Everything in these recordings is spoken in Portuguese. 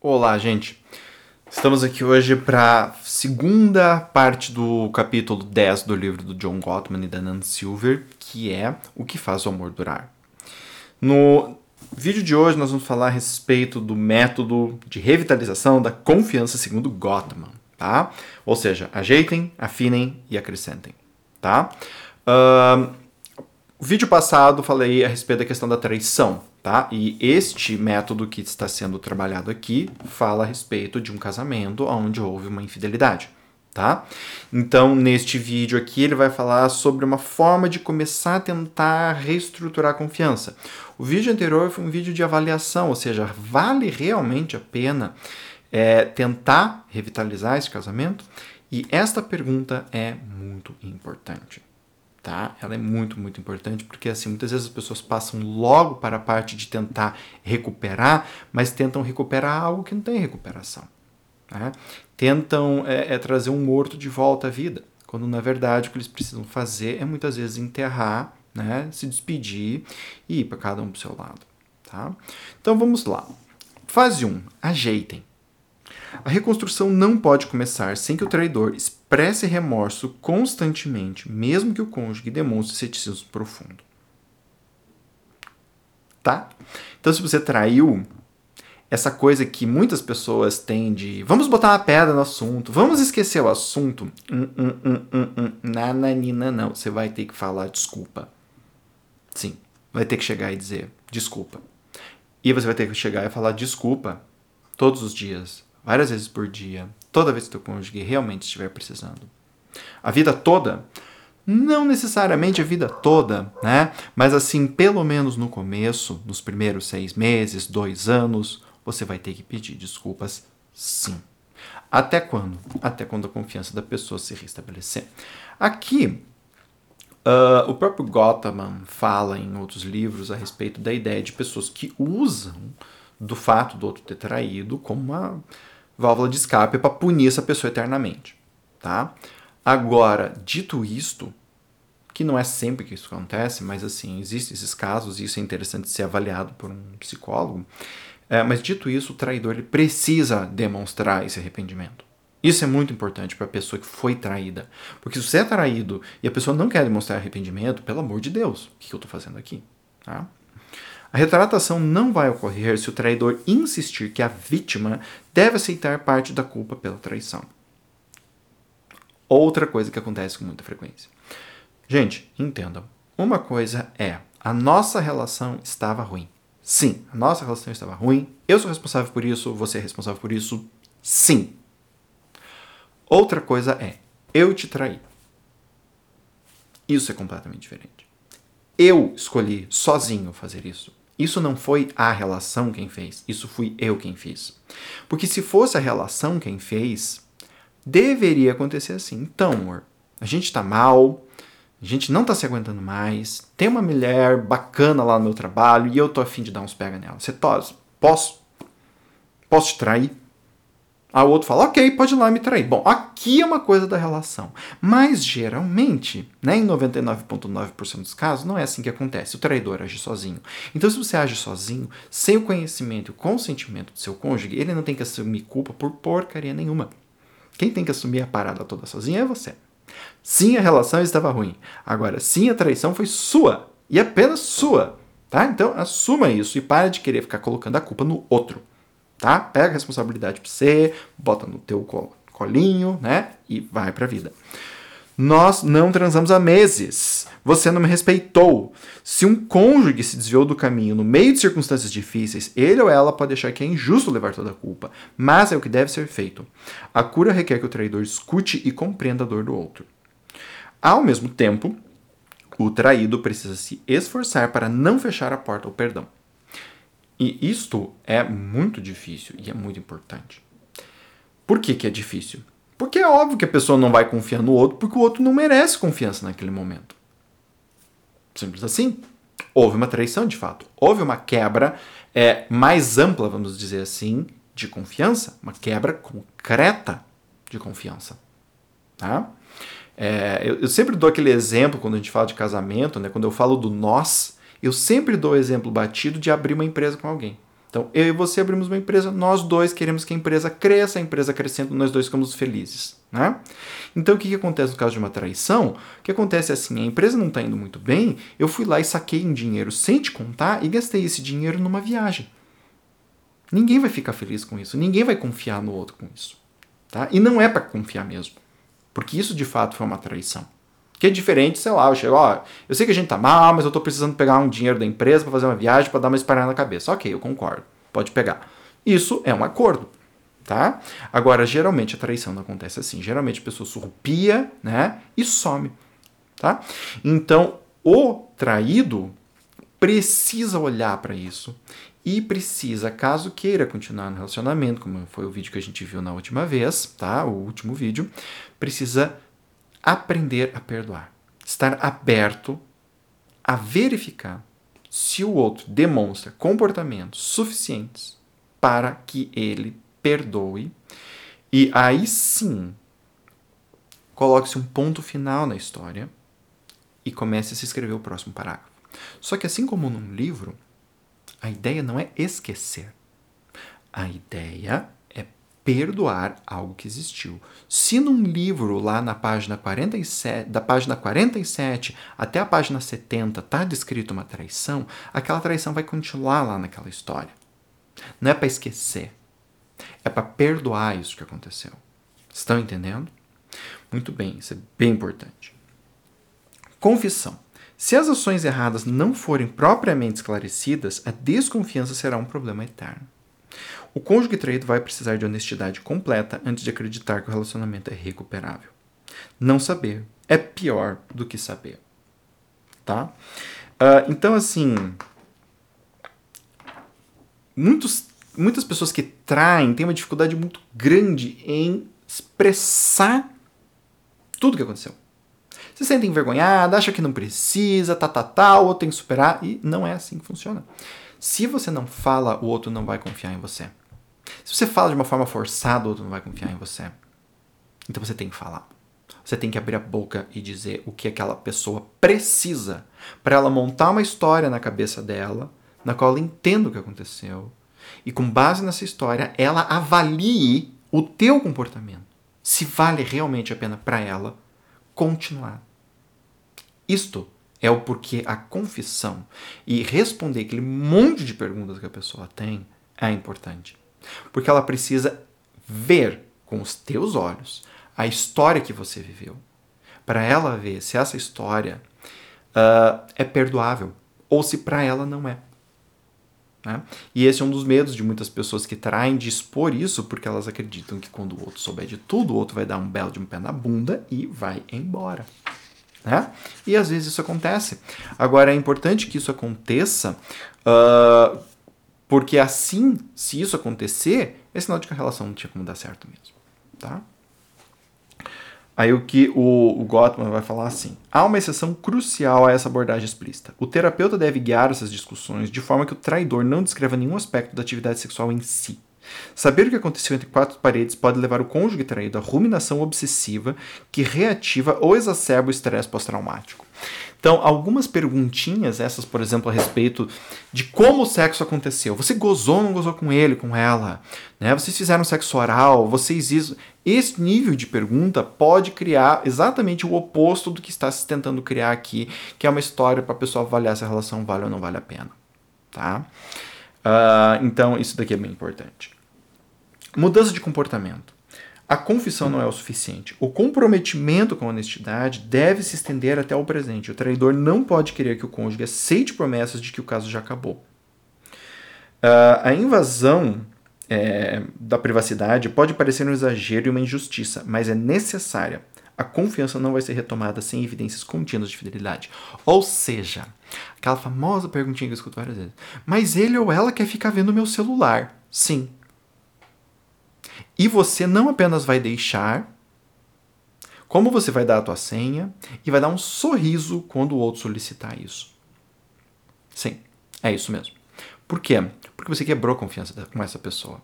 Olá, gente. Estamos aqui hoje para a segunda parte do capítulo 10 do livro do John Gottman e da Nan Silver, que é O que faz o amor durar. No vídeo de hoje nós vamos falar a respeito do método de revitalização da confiança segundo Gottman, tá? Ou seja, ajeitem, afinem e acrescentem, tá? Uh, o vídeo passado falei a respeito da questão da traição, tá? E este método que está sendo trabalhado aqui fala a respeito de um casamento onde houve uma infidelidade, tá? Então, neste vídeo aqui, ele vai falar sobre uma forma de começar a tentar reestruturar a confiança. O vídeo anterior foi um vídeo de avaliação, ou seja, vale realmente a pena é, tentar revitalizar esse casamento? E esta pergunta é muito importante tá? Ela é muito, muito importante porque assim, muitas vezes as pessoas passam logo para a parte de tentar recuperar, mas tentam recuperar algo que não tem recuperação. Né? Tentam é, é trazer um morto de volta à vida, quando na verdade o que eles precisam fazer é muitas vezes enterrar, né? se despedir e ir para cada um para o seu lado. Tá? Então vamos lá. Fase 1. Ajeitem. A reconstrução não pode começar sem que o traidor expresse remorso constantemente, mesmo que o cônjuge demonstre ceticismo profundo. Tá? Então, se você traiu, essa coisa que muitas pessoas têm de vamos botar uma pedra no assunto, vamos esquecer o assunto, hum, hum, hum, hum, hum, nananina, não. Você vai ter que falar desculpa. Sim, vai ter que chegar e dizer desculpa. E você vai ter que chegar e falar desculpa todos os dias, várias vezes por dia, toda vez que teu cônjuge realmente estiver precisando. A vida toda, não necessariamente a vida toda, né? Mas assim, pelo menos no começo, nos primeiros seis meses, dois anos, você vai ter que pedir desculpas, sim. Até quando? Até quando a confiança da pessoa se restabelecer. Aqui, uh, o próprio Gottman fala em outros livros a respeito da ideia de pessoas que usam do fato do outro ter traído como uma válvula de escape para punir essa pessoa eternamente, tá? Agora, dito isto, que não é sempre que isso acontece, mas assim, existem esses casos e isso é interessante ser avaliado por um psicólogo. É, mas dito isso, o traidor ele precisa demonstrar esse arrependimento. Isso é muito importante para a pessoa que foi traída. Porque se você é traído e a pessoa não quer demonstrar arrependimento, pelo amor de Deus, o que eu estou fazendo aqui? Tá? A retratação não vai ocorrer se o traidor insistir que a vítima deve aceitar parte da culpa pela traição. Outra coisa que acontece com muita frequência. Gente, entendam. Uma coisa é, a nossa relação estava ruim. Sim, a nossa relação estava ruim. Eu sou responsável por isso, você é responsável por isso. Sim. Outra coisa é, eu te traí. Isso é completamente diferente. Eu escolhi sozinho fazer isso. Isso não foi a relação quem fez, isso fui eu quem fiz. Porque se fosse a relação quem fez, deveria acontecer assim. Então, amor, a gente tá mal, a gente não tá se aguentando mais, tem uma mulher bacana lá no meu trabalho e eu tô afim de dar uns pega nela. Você tos, posso? Posso te trair? Aí o outro fala, ok, pode ir lá me trair. Bom, aqui é uma coisa da relação. Mas geralmente, né, em 99,9% dos casos, não é assim que acontece. O traidor age sozinho. Então, se você age sozinho, sem o conhecimento e o consentimento do seu cônjuge, ele não tem que assumir culpa por porcaria nenhuma. Quem tem que assumir a parada toda sozinho é você. Sim, a relação estava ruim. Agora, sim, a traição foi sua. E apenas sua. Tá? Então, assuma isso e pare de querer ficar colocando a culpa no outro tá? Pega a responsabilidade para você, bota no teu colinho, né? E vai para a vida. Nós não transamos há meses. Você não me respeitou. Se um cônjuge se desviou do caminho no meio de circunstâncias difíceis, ele ou ela pode achar que é injusto levar toda a culpa, mas é o que deve ser feito. A cura requer que o traidor escute e compreenda a dor do outro. Ao mesmo tempo, o traído precisa se esforçar para não fechar a porta ao perdão. E isto é muito difícil e é muito importante. Por que, que é difícil? Porque é óbvio que a pessoa não vai confiar no outro porque o outro não merece confiança naquele momento. Simples assim. Houve uma traição de fato. Houve uma quebra é, mais ampla, vamos dizer assim, de confiança. Uma quebra concreta de confiança. Tá? É, eu, eu, sempre dou aquele exemplo quando a gente fala de casamento, né? quando eu falo do nós eu sempre dou o exemplo batido de abrir uma empresa com alguém. Então, eu e você abrimos uma empresa, nós dois queremos que a empresa cresça, a empresa crescendo, nós dois ficamos felizes. Né? Então, o que, que acontece no caso de uma traição? O que acontece é assim: a empresa não está indo muito bem, eu fui lá e saquei um dinheiro sem te contar e gastei esse dinheiro numa viagem. Ninguém vai ficar feliz com isso, ninguém vai confiar no outro com isso. Tá? E não é para confiar mesmo, porque isso de fato foi uma traição. Que é diferente, sei lá, eu chego, ó, eu sei que a gente tá mal, mas eu tô precisando pegar um dinheiro da empresa para fazer uma viagem, para dar uma espalhada na cabeça. Ok, eu concordo, pode pegar. Isso é um acordo, tá? Agora, geralmente a traição não acontece assim. Geralmente a pessoa surrupia, né, e some, tá? Então, o traído precisa olhar para isso e precisa, caso queira continuar no relacionamento, como foi o vídeo que a gente viu na última vez, tá? O último vídeo, precisa aprender a perdoar. Estar aberto a verificar se o outro demonstra comportamentos suficientes para que ele perdoe e aí sim coloque-se um ponto final na história e comece a se escrever o próximo parágrafo. Só que assim como num livro, a ideia não é esquecer. A ideia perdoar algo que existiu. Se num livro lá na página 47, da página 47 até a página 70 está descrito uma traição, aquela traição vai continuar lá naquela história. Não é para esquecer. É para perdoar isso que aconteceu. Estão entendendo? Muito bem, isso é bem importante. Confissão. Se as ações erradas não forem propriamente esclarecidas, a desconfiança será um problema eterno. O cônjuge traído vai precisar de honestidade completa antes de acreditar que o relacionamento é recuperável. Não saber é pior do que saber. Tá? Uh, então, assim. Muitos, muitas pessoas que traem têm uma dificuldade muito grande em expressar tudo o que aconteceu. Se sentem envergonhadas, acham que não precisa, tá, tá, tá, o outro tem que superar, e não é assim que funciona. Se você não fala, o outro não vai confiar em você. Se você fala de uma forma forçada, o outro não vai confiar em você. Então você tem que falar. Você tem que abrir a boca e dizer o que aquela pessoa precisa para ela montar uma história na cabeça dela, na qual ela entenda o que aconteceu. E com base nessa história, ela avalie o teu comportamento. Se vale realmente a pena para ela continuar. Isto é o porquê a confissão e responder aquele monte de perguntas que a pessoa tem é importante. Porque ela precisa ver com os teus olhos a história que você viveu. Para ela ver se essa história uh, é perdoável ou se para ela não é. Né? E esse é um dos medos de muitas pessoas que traem de expor isso, porque elas acreditam que quando o outro souber de tudo, o outro vai dar um belo de um pé na bunda e vai embora. Né? E às vezes isso acontece. Agora é importante que isso aconteça uh, porque assim, se isso acontecer, é sinal de que a relação não tinha como dar certo mesmo. Tá? Aí o que o, o Gottman vai falar assim: há uma exceção crucial a essa abordagem explícita. O terapeuta deve guiar essas discussões de forma que o traidor não descreva nenhum aspecto da atividade sexual em si. Saber o que aconteceu entre quatro paredes pode levar o cônjuge traído à ruminação obsessiva que reativa ou exacerba o estresse pós-traumático. Então, algumas perguntinhas, essas, por exemplo, a respeito de como o sexo aconteceu. Você gozou ou não gozou com ele, com ela? Né? Vocês fizeram sexo oral? Vocês isso? Esse nível de pergunta pode criar exatamente o oposto do que está se tentando criar aqui, que é uma história para a pessoa avaliar se a relação vale ou não vale a pena. Tá? Uh, então, isso daqui é bem importante. Mudança de comportamento. A confissão não é o suficiente. O comprometimento com a honestidade deve se estender até o presente. O traidor não pode querer que o cônjuge aceite promessas de que o caso já acabou. Uh, a invasão é, da privacidade pode parecer um exagero e uma injustiça, mas é necessária. A confiança não vai ser retomada sem evidências contínuas de fidelidade. Ou seja, aquela famosa perguntinha que eu escuto várias vezes: mas ele ou ela quer ficar vendo meu celular? Sim, e você não apenas vai deixar, como você vai dar a tua senha e vai dar um sorriso quando o outro solicitar isso. Sim, é isso mesmo. Por quê? Porque você quebrou a confiança com essa pessoa.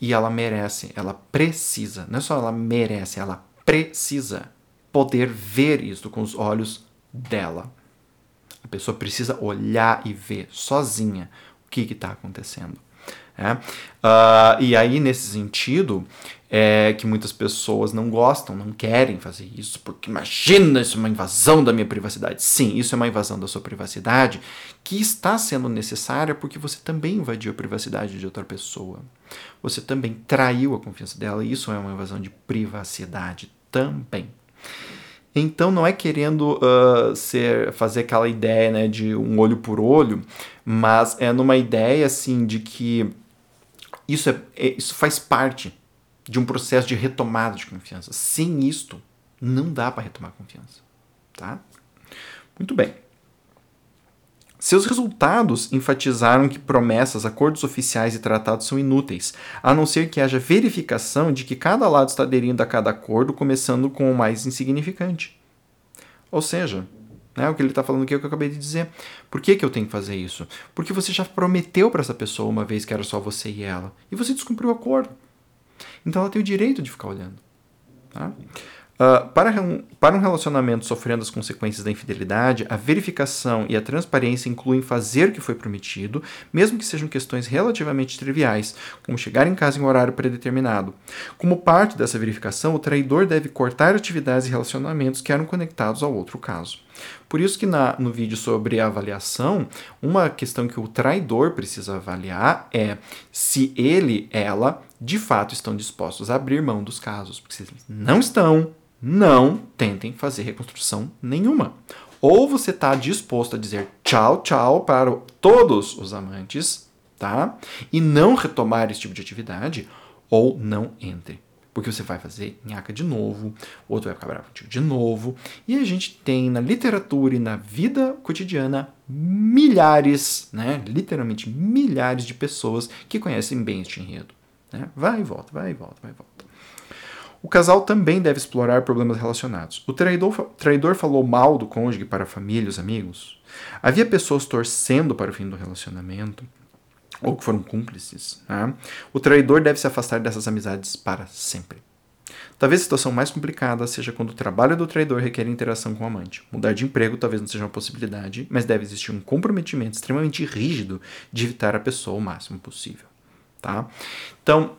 E ela merece, ela precisa, não é só ela merece, ela precisa poder ver isso com os olhos dela. A pessoa precisa olhar e ver sozinha o que está acontecendo. Né? Uh, e aí, nesse sentido, é que muitas pessoas não gostam, não querem fazer isso, porque imagina, isso é uma invasão da minha privacidade. Sim, isso é uma invasão da sua privacidade que está sendo necessária porque você também invadiu a privacidade de outra pessoa. Você também traiu a confiança dela, e isso é uma invasão de privacidade também. Então não é querendo uh, ser fazer aquela ideia né, de um olho por olho, mas é numa ideia assim de que isso, é, é isso faz parte de um processo de retomada de confiança. Sem isto, não dá para retomar confiança. Tá? Muito bem. Seus resultados enfatizaram que promessas, acordos oficiais e tratados são inúteis, a não ser que haja verificação de que cada lado está aderindo a cada acordo, começando com o mais insignificante. Ou seja, né, o que ele está falando aqui é o que eu acabei de dizer. Por que, que eu tenho que fazer isso? Porque você já prometeu para essa pessoa uma vez que era só você e ela, e você descumpriu o acordo. Então ela tem o direito de ficar olhando. Tá? Uh, para, para um relacionamento sofrendo as consequências da infidelidade, a verificação e a transparência incluem fazer o que foi prometido, mesmo que sejam questões relativamente triviais, como chegar em casa em um horário predeterminado. Como parte dessa verificação, o traidor deve cortar atividades e relacionamentos que eram conectados ao outro caso. Por isso que na, no vídeo sobre avaliação, uma questão que o traidor precisa avaliar é se ele, ela, de fato estão dispostos a abrir mão dos casos. Porque se eles não estão, não tentem fazer reconstrução nenhuma. Ou você está disposto a dizer tchau, tchau para todos os amantes, tá? E não retomar esse tipo de atividade, ou não entre. Porque você vai fazer nhaca de novo, o outro vai ficar bravo contigo de novo. E a gente tem na literatura e na vida cotidiana milhares, né? Literalmente milhares de pessoas que conhecem bem este enredo. Né? Vai e volta, vai e volta, vai e volta. O casal também deve explorar problemas relacionados. O traidor, traidor falou mal do cônjuge para a família e os amigos. Havia pessoas torcendo para o fim do relacionamento ou que foram cúmplices. Né? O traidor deve se afastar dessas amizades para sempre. Talvez a situação mais complicada seja quando o trabalho do traidor requer interação com o amante. Mudar de emprego talvez não seja uma possibilidade, mas deve existir um comprometimento extremamente rígido de evitar a pessoa o máximo possível. Tá? Então,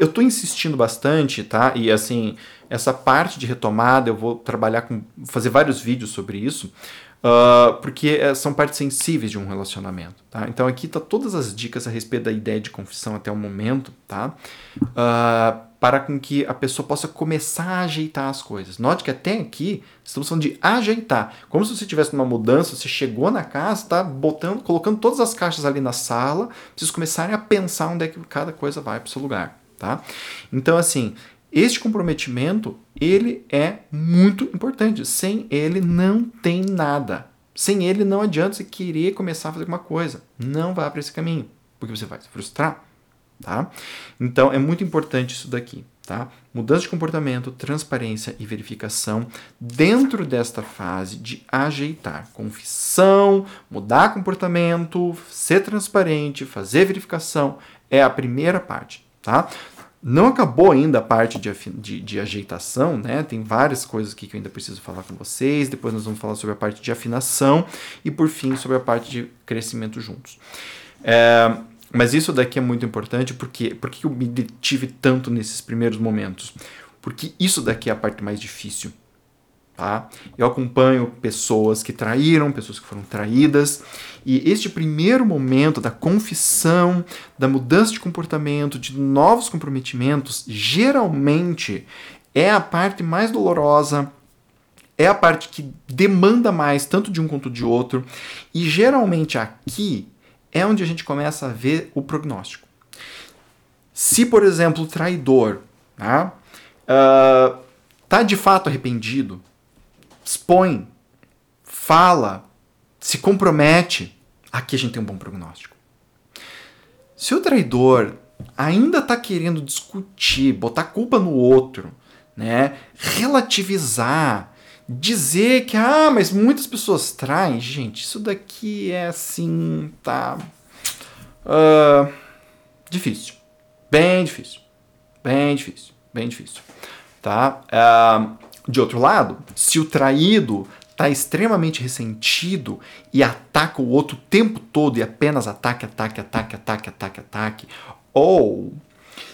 eu estou insistindo bastante, tá? E assim, essa parte de retomada eu vou trabalhar com. fazer vários vídeos sobre isso, uh, porque eh, são partes sensíveis de um relacionamento, tá? Então aqui tá todas as dicas a respeito da ideia de confissão até o momento, tá? Uh, para com que a pessoa possa começar a ajeitar as coisas. Note que até aqui estamos falando de ajeitar, como se você tivesse uma mudança, você chegou na casa, está botando, colocando todas as caixas ali na sala, vocês começarem a pensar onde é que cada coisa vai para o seu lugar, tá? Então assim, este comprometimento ele é muito importante. Sem ele não tem nada. Sem ele não adianta você querer começar a fazer alguma coisa. Não vá para esse caminho, porque você vai se frustrar tá? Então é muito importante isso daqui, tá? Mudança de comportamento, transparência e verificação dentro desta fase de ajeitar confissão, mudar comportamento, ser transparente, fazer verificação é a primeira parte, tá? Não acabou ainda a parte de, de, de, ajeitação, né? Tem várias coisas aqui que eu ainda preciso falar com vocês. Depois nós vamos falar sobre a parte de afinação e, por fim, sobre a parte de crescimento juntos. É, mas isso daqui é muito importante porque por que eu me detive tanto nesses primeiros momentos? Porque isso daqui é a parte mais difícil. Tá? Eu acompanho pessoas que traíram, pessoas que foram traídas, e este primeiro momento da confissão, da mudança de comportamento, de novos comprometimentos, geralmente é a parte mais dolorosa, é a parte que demanda mais tanto de um quanto de outro, e geralmente aqui é onde a gente começa a ver o prognóstico. Se, por exemplo, o traidor tá, uh, tá de fato arrependido, expõe, fala, se compromete, aqui a gente tem um bom prognóstico. Se o traidor ainda está querendo discutir, botar culpa no outro, né, relativizar, dizer que, ah, mas muitas pessoas traem, gente, isso daqui é assim, tá. Uh, difícil. Bem difícil. Bem difícil. Bem difícil. Tá? Uh, de outro lado, se o traído está extremamente ressentido e ataca o outro o tempo todo e apenas ataque, ataque, ataque, ataque, ataque, ataque, ou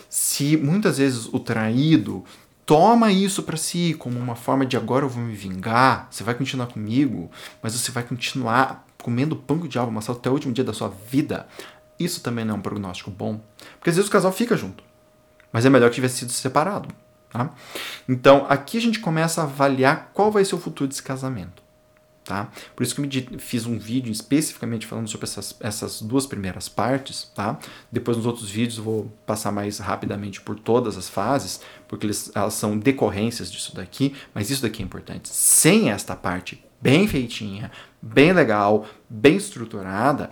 se muitas vezes o traído toma isso para si como uma forma de agora eu vou me vingar, você vai continuar comigo, mas você vai continuar comendo pão de diabo amassado até o último dia da sua vida. Isso também não é um prognóstico bom, porque às vezes o casal fica junto, mas é melhor que tivesse sido separado. Tá? Então aqui a gente começa a avaliar qual vai ser o futuro desse casamento. Tá? Por isso que eu fiz um vídeo especificamente falando sobre essas, essas duas primeiras partes. Tá? Depois nos outros vídeos eu vou passar mais rapidamente por todas as fases, porque eles, elas são decorrências disso daqui, mas isso daqui é importante. Sem esta parte bem feitinha, bem legal, bem estruturada,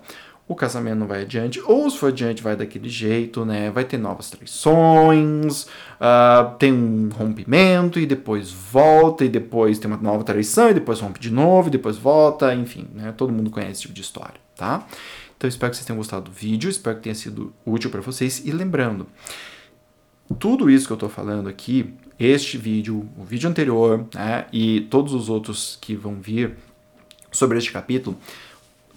o casamento não vai adiante, ou se for adiante vai daquele jeito, né? Vai ter novas traições, uh, tem um rompimento e depois volta, e depois tem uma nova traição, e depois rompe de novo, e depois volta, enfim, né? Todo mundo conhece esse tipo de história, tá? Então espero que vocês tenham gostado do vídeo, espero que tenha sido útil para vocês, e lembrando, tudo isso que eu estou falando aqui, este vídeo, o vídeo anterior, né, e todos os outros que vão vir sobre este capítulo,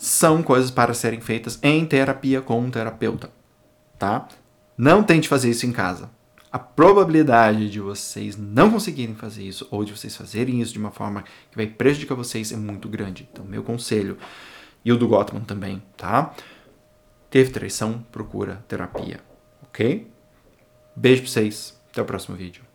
são coisas para serem feitas em terapia com um terapeuta, tá? Não tente fazer isso em casa. A probabilidade de vocês não conseguirem fazer isso ou de vocês fazerem isso de uma forma que vai prejudicar vocês é muito grande. Então, meu conselho, e o do Gottman também, tá? Teve traição, procura terapia, ok? Beijo pra vocês, até o próximo vídeo.